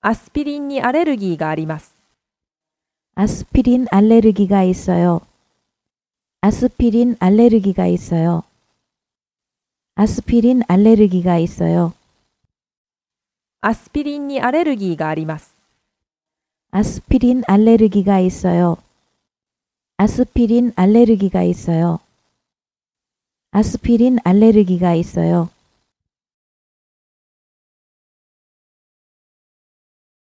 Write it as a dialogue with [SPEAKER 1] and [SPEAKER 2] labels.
[SPEAKER 1] アスピリンにアレルギーがあります。
[SPEAKER 2] 아스피린 알레르기가 있어요. 아스피린 알레르기가 있어요. 아스피린 알레르기가 있어요.
[SPEAKER 1] アスピリンにアレルギーがあります。
[SPEAKER 2] 아스피린 알레르기가 있어요. 아스피린 알레르기가 있어요. 아스피린 알레르기가 있어요.